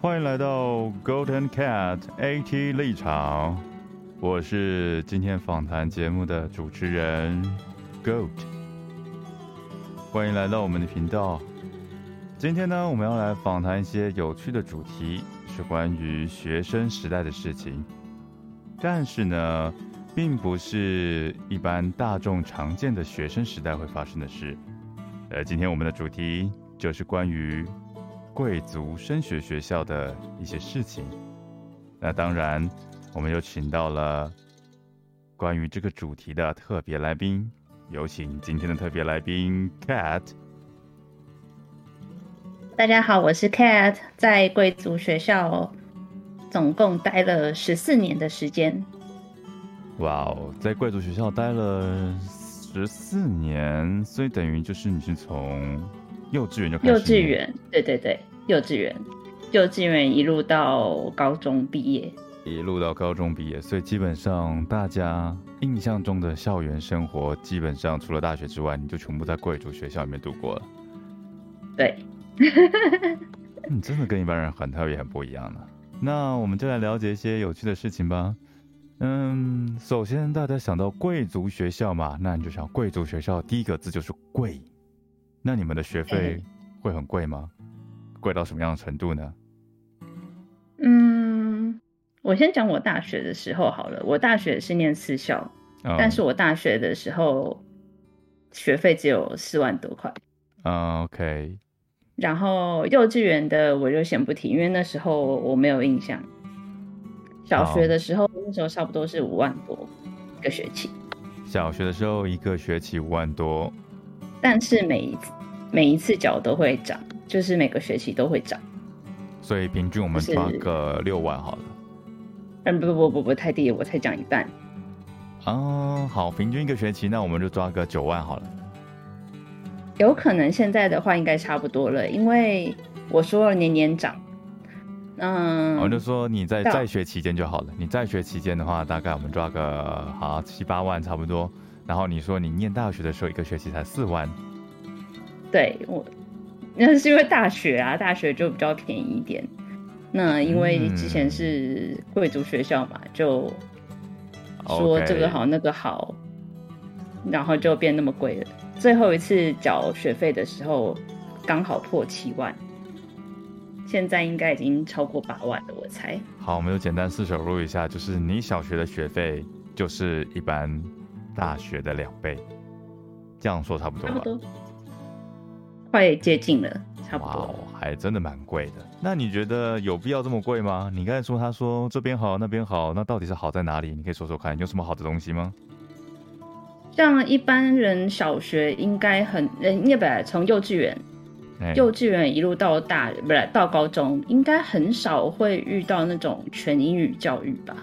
欢迎来到 Golden Cat AT 立场，我是今天访谈节目的主持人 Goat，欢迎来到我们的频道。今天呢，我们要来访谈一些有趣的主题，是关于学生时代的事情，但是呢，并不是一般大众常见的学生时代会发生的事。呃，今天我们的主题就是关于。贵族升学学校的一些事情，那当然，我们又请到了关于这个主题的特别来宾，有请今天的特别来宾 Cat。大家好，我是 Cat，在贵族学校总共待了十四年的时间。哇哦，在贵族学校待了十四年，所以等于就是你是从。幼稚园就开始幼稚园，对对对，幼稚园，幼稚园一路到高中毕业，一路到高中毕业，所以基本上大家印象中的校园生活，基本上除了大学之外，你就全部在贵族学校里面度过了。对，你真的跟一般人很特别，很不一样呢。那我们就来了解一些有趣的事情吧。嗯，首先大家想到贵族学校嘛，那你就想贵族学校第一个字就是贵。那你们的学费会很贵吗？贵到什么样的程度呢？嗯，我先讲我大学的时候好了。我大学是念私校，但是我大学的时候学费只有四万多块。啊，OK。然后幼稚园的我就先不提，因为那时候我没有印象。小学的时候，那时候差不多是五万多一个学期。小学的时候一个学期五万多。但是每一次每一次缴都会涨，就是每个学期都会涨，所以平均我们抓个六万好了。嗯，不不不不不太低，我才讲一半。嗯，好，平均一个学期，那我们就抓个九万好了。有可能现在的话应该差不多了，因为我说了年年涨。嗯，我就说你在在学期间就好了。你在学期间的话，大概我们抓个好七八万差不多。然后你说你念大学的时候一个学期才四万，对我那是因为大学啊，大学就比较便宜一点。那因为之前是贵族学校嘛，就说这个好那个好，然后就变那么贵了。最后一次缴学费的时候刚好破七万，现在应该已经超过八万了，我猜。好，我们就简单四手录一下，就是你小学的学费就是一般。大学的两倍，这样说差不多吧？快接近了，差不多。还真的蛮贵的。那你觉得有必要这么贵吗？你刚才说他说这边好那边好，那到底是好在哪里？你可以说说看，有什么好的东西吗？像一般人小学应该很，应该本来从幼稚园，幼稚园一路到大，不是到高中，应该很少会遇到那种全英语教育吧？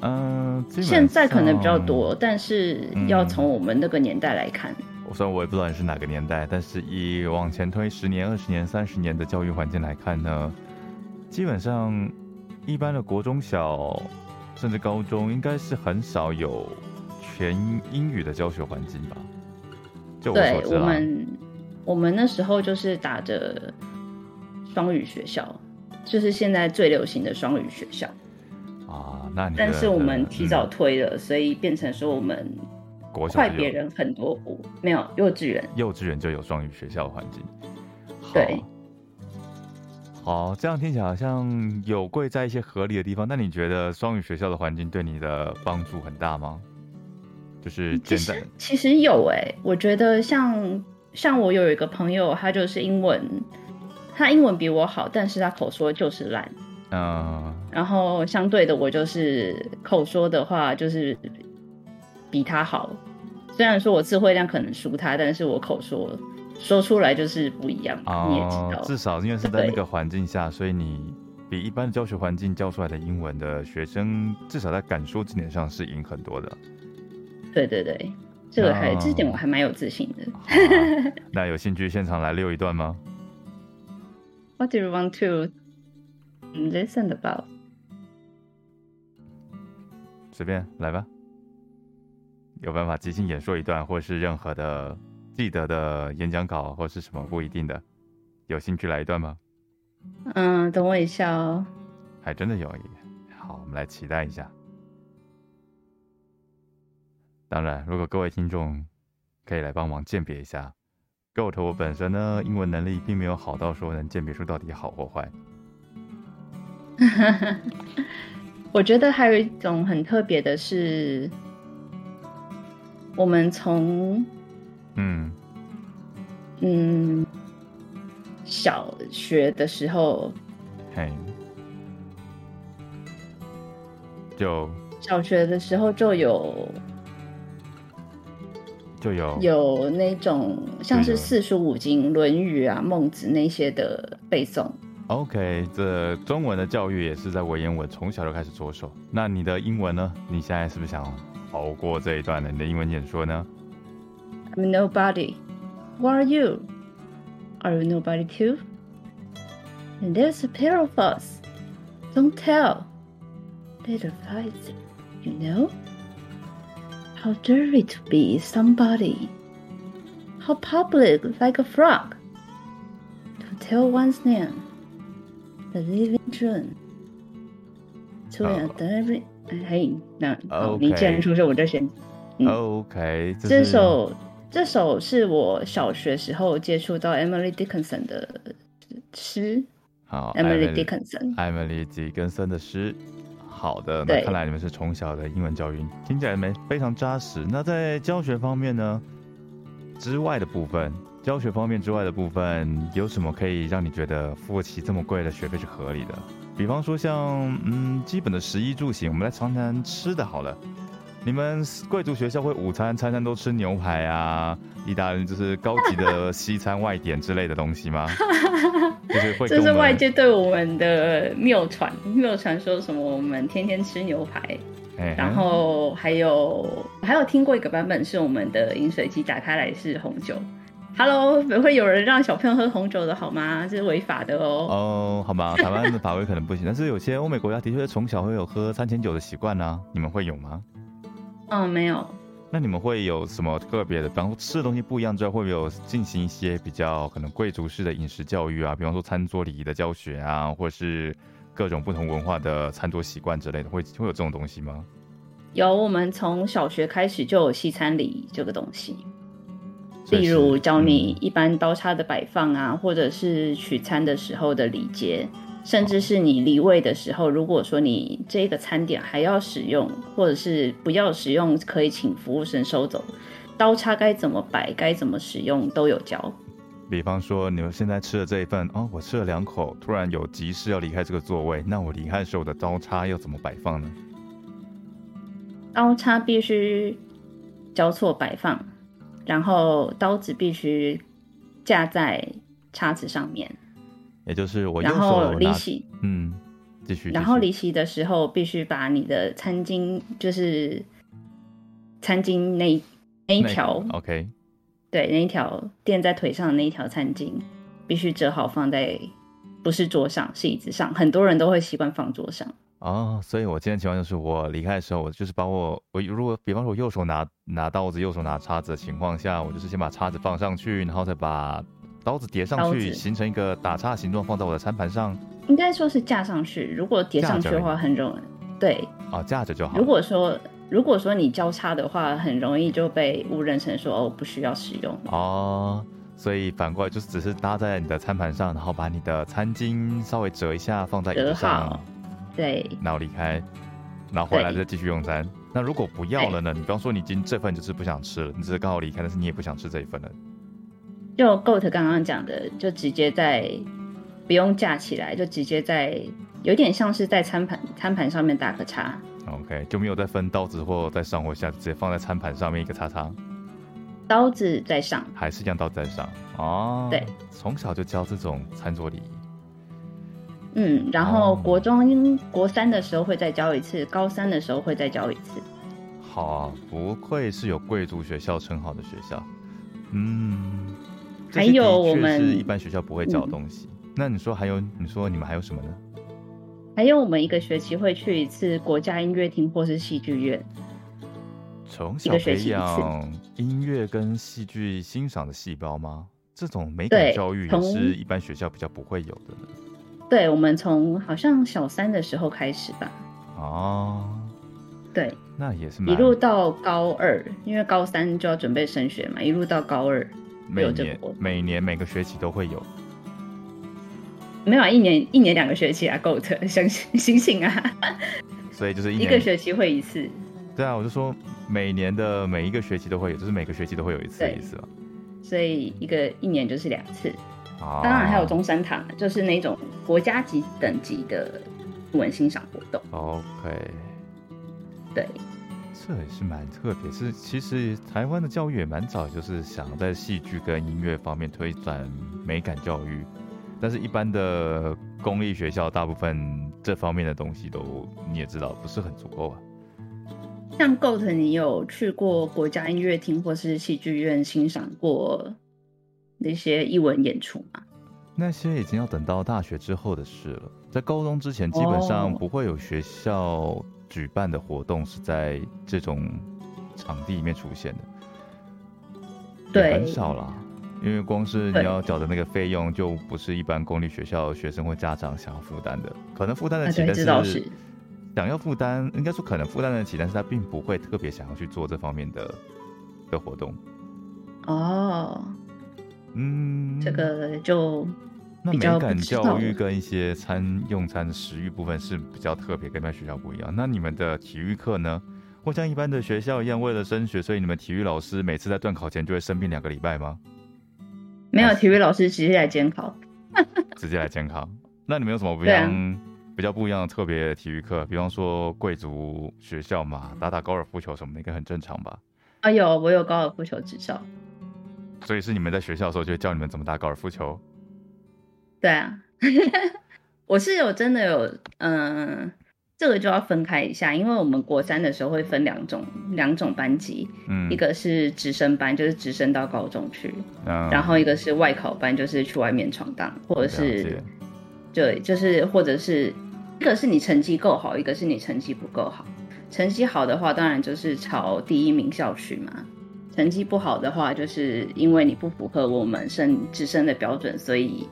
嗯，现在可能比较多，但是要从我们那个年代来看，我虽然我也不知道你是哪个年代，但是以往前推十年、二十年、三十年的教育环境来看呢，基本上一般的国中小甚至高中，应该是很少有全英语的教学环境吧？就我所知我们我们那时候就是打着双语学校，就是现在最流行的双语学校。啊，那你但是我们提早推了，所以变成说我们快别人很多步。没有幼稚园，幼稚园就有双语学校环境。对，好，这样听起来好像有贵在一些合理的地方。那你觉得双语学校的环境对你的帮助很大吗？就是简单，其实有哎，我觉得像像我有一个朋友，他就是英文，他英文比我好，但是他口说就是烂。嗯，然后相对的，我就是口说的话就是比他好。虽然说我智慧量可能输他，但是我口说说出来就是不一样。你也知道，至少因为是在那个环境下，所以你比一般的教学环境教出来的英文的学生，至少在敢说这点上是赢很多的。对对对，这个还这点我还蛮有自信的。那有兴趣现场来溜一段吗？What do you want to? Listen about，随便来吧。有办法即兴演说一段，或是任何的记得的演讲稿，或是什么不一定的，有兴趣来一段吗？嗯，等我一下哦。还真的有一，好，我们来期待一下。当然，如果各位听众可以来帮忙鉴别一下，Goat 我本身呢，英文能力并没有好到说能鉴别出到底好或坏。我觉得还有一种很特别的是，我们从嗯嗯小学的时候，嘿，就小学的时候就有。就有有那种像是四书五经、论语啊、孟子那些的背诵。OK，这中文的教育也是在文言文从小就开始着手。那你的英文呢？你现在是不是想 熬过这一段的？你的英文演说呢？I'm nobody. What are you? Are you nobody too? And there's a pair of us. Don't tell. Little fights, you know. How dare to be somebody? How public like a frog? To tell one's name, the living truth. To a every 嘿，那好，你既然出声，我就先。OK，这首这首是我小学时候接触到 Emily Dickinson 的诗。好，Emily Dickinson，Emily Dickinson 的诗。好的，那看来你们是从小的英文教育，听起来没非常扎实。那在教学方面呢？之外的部分，教学方面之外的部分，有什么可以让你觉得付起这么贵的学费是合理的？比方说像嗯，基本的食衣住行，我们来谈谈吃的好了。你们贵族学校会午餐餐餐都吃牛排啊，意大利就是高级的西餐外点之类的东西吗？就是会。这是外界对我们的谬传，谬传说什么我们天天吃牛排，然后还有还有听过一个版本是我们的饮水机打开来是红酒。Hello，不会有人让小朋友喝红酒的好吗？这是违法的哦。哦，好吧，台湾的法规可能不行，但是有些欧美国家的确从小会有喝餐前酒的习惯呢。你们会有吗？嗯，没有。那你们会有什么特别的？比方说吃的东西不一样之后，会不会有进行一些比较可能贵族式的饮食教育啊？比方说餐桌礼仪的教学啊，或是各种不同文化的餐桌习惯之类的，会会有这种东西吗？有，我们从小学开始就有西餐礼仪这个东西，例如教你一般刀叉的摆放啊，或者是取餐的时候的礼节。甚至是你离位的时候，如果说你这个餐点还要使用，或者是不要使用，可以请服务生收走。刀叉该怎么摆，该怎么使用都有教。比方说，你们现在吃的这一份，哦，我吃了两口，突然有急事要离开这个座位，那我离开时候的刀叉要怎么摆放呢？刀叉必须交错摆放，然后刀子必须架在叉子上面。也就是我然后离席，嗯，继续。然后离席的时候，必须把你的餐巾，就是餐巾那那一条，OK，对，那一条垫在腿上的那一条餐巾，必须折好放在不是桌上，是椅子上。很多人都会习惯放桌上。哦，所以我今天情况就是，我离开的时候，我就是把我我如果比方说我右手拿拿刀子，右手拿叉子的情况下，我就是先把叉子放上去，然后再把。刀子叠上去，形成一个打叉形状，放在我的餐盘上。应该说是架上去。如果叠上去的话，很容易。对。哦，架着就好。如果说如果说你交叉的话，很容易就被误认成说哦不需要使用。哦，所以反过来就是只是搭在你的餐盘上，然后把你的餐巾稍微折一下，放在椅子上。对。然后离开，然后回来再继续用餐。那如果不要了呢？你比方说你今这份就是不想吃了，你只是刚好离开，但是你也不想吃这一份了。就 Goat 刚刚讲的，就直接在不用架起来，就直接在有点像是在餐盘餐盘上面打个叉。OK，就没有再分刀子或在上或下，直接放在餐盘上面一个叉叉。刀子在上，还是一样刀子在上哦。对，从小就教这种餐桌礼仪。嗯，然后国中国三的时候会再教一次，高三的时候会再教一次。好啊，不愧是有贵族学校称号的学校。嗯。还有我们是一般学校不会教的东西。那你说还有？你说你们还有什么呢？还有我们一个学期会去一次国家音乐厅或是戏剧院。从小培养音乐跟戏剧欣赏的细胞吗？这种美感教育也是一般学校比较不会有的。对，我们从好像小三的时候开始吧。哦，对，那也是一路到高二，因为高三就要准备升学嘛，一路到高二，每年每年每个学期都会有。没有，一年一年两个学期啊，够的，相信醒醒啊。所以就是一个学期会一次。对啊，我就说每年的每一个学期都会有，就是每个学期都会有一次的意思嘛。所以一个一年就是两次。当然还有中山堂，就是那种国家级等级的文欣赏活动。OK，对，这也是蛮特别。是其实台湾的教育也蛮早，就是想在戏剧跟音乐方面推展美感教育，但是一般的公立学校大部分这方面的东西都你也知道不是很足够啊。像 Goat，你有去过国家音乐厅或是戏剧院欣赏过？那些艺文演出嘛，那些已经要等到大学之后的事了。在高中之前，基本上不会有学校举办的活动是在这种场地里面出现的，对，很少啦。因为光是你要缴的那个费用，就不是一般公立学校学生或家长想要负担的。可能负担得起，但是想要负担，应该说可能负担得起，但是他并不会特别想要去做这方面的的活动。哦。嗯，这个就那美感教育跟一些餐用餐的食欲部分是比较特别，跟一般学校不一样。那你们的体育课呢？或像一般的学校一样，为了升学，所以你们体育老师每次在断考前就会生病两个礼拜吗？没有，体育老师直接来监考，直接来监考。那你们有什么不一样、比较不一样的特别体育课？比方说贵族学校嘛，打打高尔夫球什么的，应该很正常吧？啊，有，我有高尔夫球执照。所以是你们在学校的时候就教你们怎么打高尔夫球？对啊，我是有真的有，嗯，这个就要分开一下，因为我们国三的时候会分两种两种班级，嗯，一个是直升班，就是直升到高中去，然后一个是外考班，就是去外面闯荡，或者是对，就是或者是一个是你成绩够好，一个是你成绩不够好，成绩好的话，当然就是朝第一名校去嘛。成绩不好的话，就是因为你不符合我们升直升的标准，所以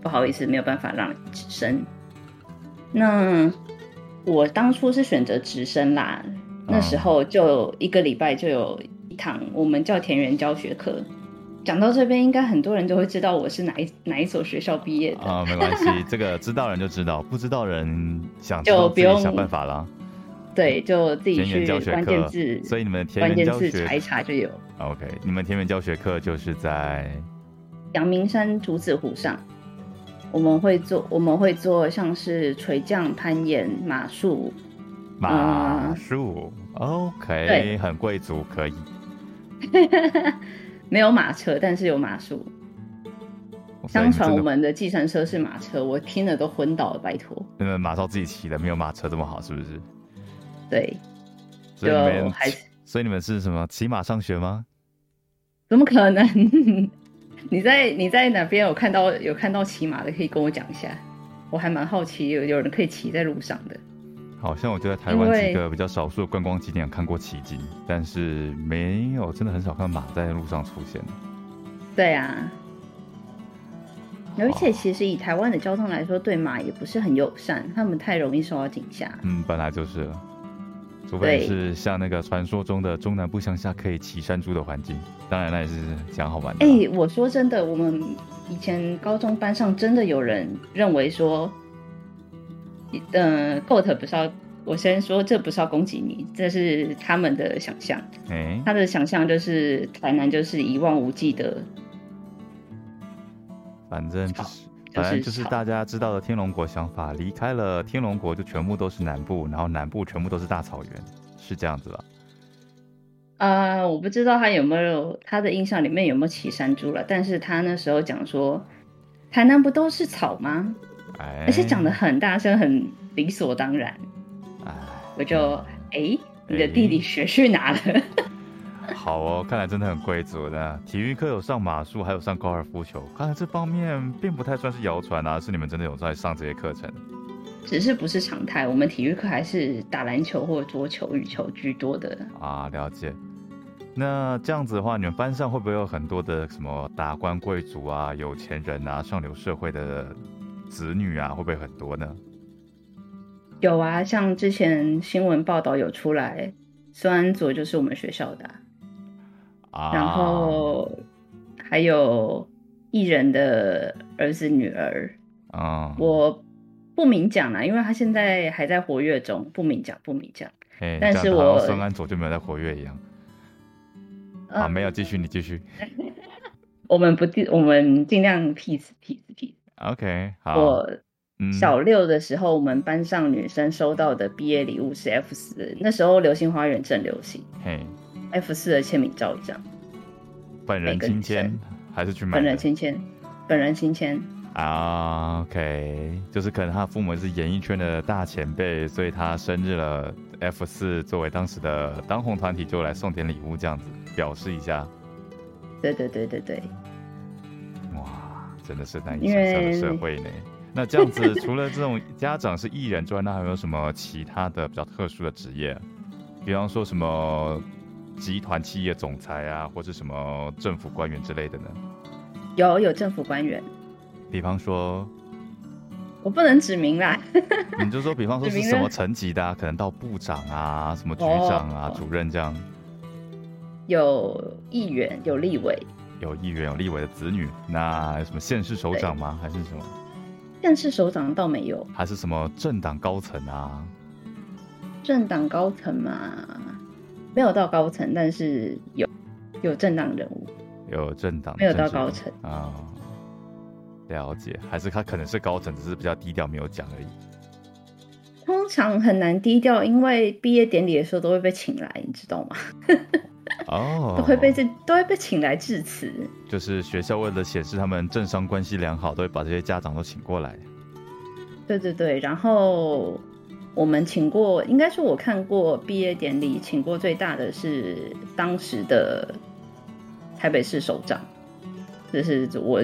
不好意思，没有办法让你直升。那我当初是选择直升啦，那时候就一个礼拜就有一堂，我们叫田园教学课。讲到这边，应该很多人都会知道我是哪一哪一所学校毕业的啊，没关系，这个知道人就知道，不知道人想就不用想办法了。对，就自己去关键字，所以你们田园教学查一查就有。OK，你们田园教学课就是在阳明山竹子湖上，我们会做，我们会做像是垂降、攀岩、马术。马术，OK，很贵族，可以。没有马车，但是有马术。相传我们的计程车是马车，我听了都昏倒了，拜托。你们马超自己骑的，没有马车这么好，是不是？对，所以你们还，所以你们是什么骑马上学吗？怎么可能？你在你在哪边有看到有看到骑马的？可以跟我讲一下，我还蛮好奇，有有人可以骑在路上的。好像我就在台湾几个比较少数的观光景点看过骑鲸，但是没有，真的很少看马在路上出现。对啊，而且其实以台湾的交通来说，对马也不是很友善，他们太容易受到惊吓。嗯，本来就是。除非是像那个传说中的中南部乡下可以骑山猪的环境，当然那也是讲好玩的。哎，我说真的，我们以前高中班上真的有人认为说，嗯，Goat 不是要我先说，这不是要攻击你，这是他们的想象。哎，他的想象就是台南就是一望无际的，反正就是。反正就是大家知道的天龙国想法，离开了天龙国就全部都是南部，然后南部全部都是大草原，是这样子吧？呃，我不知道他有没有他的印象里面有没有骑山猪了，但是他那时候讲说，台南不都是草吗？哎，而且讲的很大声，很理所当然。哎，我就哎，你的弟弟学去哪了？好哦，看来真的很贵族的。体育课有上马术，还有上高尔夫球，看来这方面并不太算是谣传啊，是你们真的有在上这些课程。只是不是常态，我们体育课还是打篮球或者桌球、羽球居多的。啊，了解。那这样子的话，你们班上会不会有很多的什么达官贵族啊、有钱人啊、上流社会的子女啊，会不会很多呢？有啊，像之前新闻报道有出来，孙安佐就是我们学校的，啊，然后还有艺人的儿子女儿，啊，我不明讲啦，因为他现在还在活跃中，不明讲不明讲。哎但是我孙安佐就没有在活跃一样。呃啊，没有，继续，你继续。我们不尽，我们尽量 peace peace peace。OK，好，我嗯小六的时候，我们班上女生收到的毕业礼物是 F 四，那时候《流星花园》正流行嘿，F 四的签名照一张，本人亲签还是去买本人的亲签，本人亲签。啊？OK，就是可能他父母是演艺圈的大前辈，所以他生日了，F 四作为当时的当红团体就来送点礼物，这样子表示一下。对对对对对，哇，真的是难以想象的社会呢。那这样子，除了这种家长是艺人之外，那还有没有什么其他的比较特殊的职业？比方说什么集团企业总裁啊，或是什么政府官员之类的呢？有有政府官员，比方说，我不能指名啦。你就说，比方说是什么层级的、啊，可能到部长啊、什么局长啊、哦主任这样。有议员，有立委，有议员、有立委的子女，那有什么县市首长吗？还是什么？县市首长倒没有，还是什么政党高层啊？政党高层嘛，没有到高层，但是有有政党人物，有政党没有到高层啊、了解，还是他可能是高层，只是比较低调，没有讲而已。通常很难低调，因为毕业典礼的时候都会被请来，你知道吗？哦，都会被这都会被请来致辞。就是学校为了显示他们政商关系良好，都会把这些家长都请过来。对对对，然后我们请过，应该是我看过毕业典礼，请过最大的是当时的台北市首长，这是我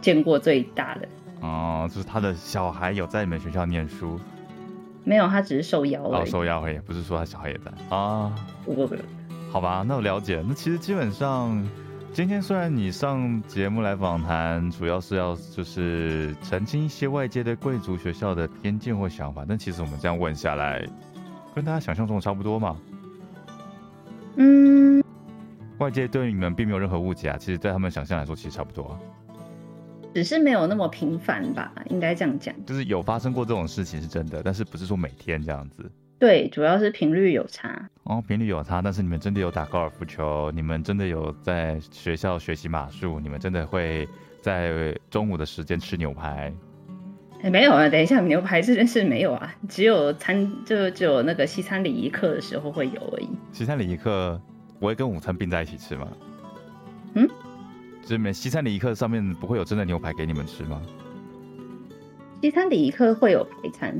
见过最大的。哦，就是他的小孩有在你们学校念书，没有，他只是受邀而哦，已。受邀而已，不是说他小孩也在啊。不不不，好吧，那我了解。那其实基本上，今天虽然你上节目来访谈，主要是要就是澄清一些外界对贵族学校的偏见或想法，但其实我们这样问下来，跟大家想象中的差不多嘛。嗯，外界对你们并没有任何误解啊，其实对他们想象来说，其实差不多啊。只是没有那么频繁吧，应该这样讲。就是有发生过这种事情是真的，但是不是说每天这样子。对，主要是频率有差。哦，频率有差，但是你们真的有打高尔夫球，你们真的有在学校学习马术，你们真的会在中午的时间吃牛排。哎，没有啊，等一下，牛排这件事没有啊，只有餐就只有那个西餐礼仪课的时候会有而已。西餐礼仪课不会跟午餐并在一起吃吗？嗯，就是你们西餐礼仪课上面不会有真的牛排给你们吃吗？西餐礼仪课会有排餐，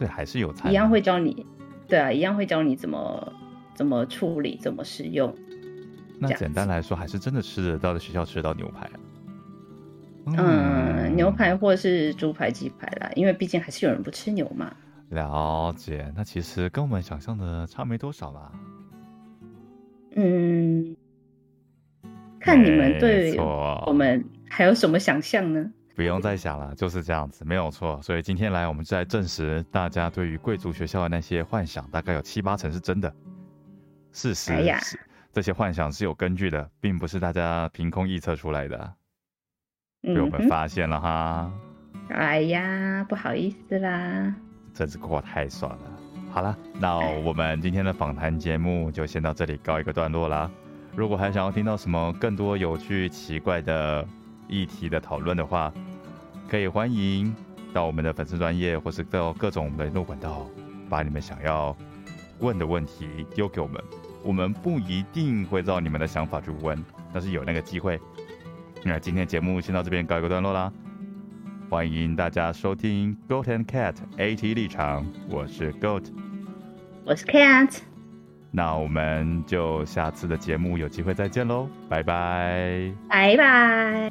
所以还是有餐，一样会教你，对啊，一样会教你怎么怎么处理，怎么使用。那简单来说，还是真的吃得到，的学校吃得到牛排啊。嗯，牛排或是猪排、鸡排啦，因为毕竟还是有人不吃牛嘛。了解，那其实跟我们想象的差没多少啦。嗯，看你们对我们还有什么想象呢？不用再想了，就是这样子，没有错。所以今天来，我们就来证实大家对于贵族学校的那些幻想，大概有七八成是真的。事实是，这些幻想是有根据的，并不是大家凭空臆测出来的，被我们发现了哈。哎呀，不好意思啦。真是过太爽了。好了，那我们今天的访谈节目就先到这里告一个段落啦。如果还想要听到什么更多有趣奇怪的议题的讨论的话，可以欢迎到我们的粉丝专业，或是到各种联络管道，把你们想要问的问题丢给我们。我们不一定会照你们的想法去问，但是有那个机会。那今天节目先到这边告一个段落啦。欢迎大家收听 Goat and Cat AT 立场，我是 Goat，我是 Cat，那我们就下次的节目有机会再见喽，拜拜。拜拜。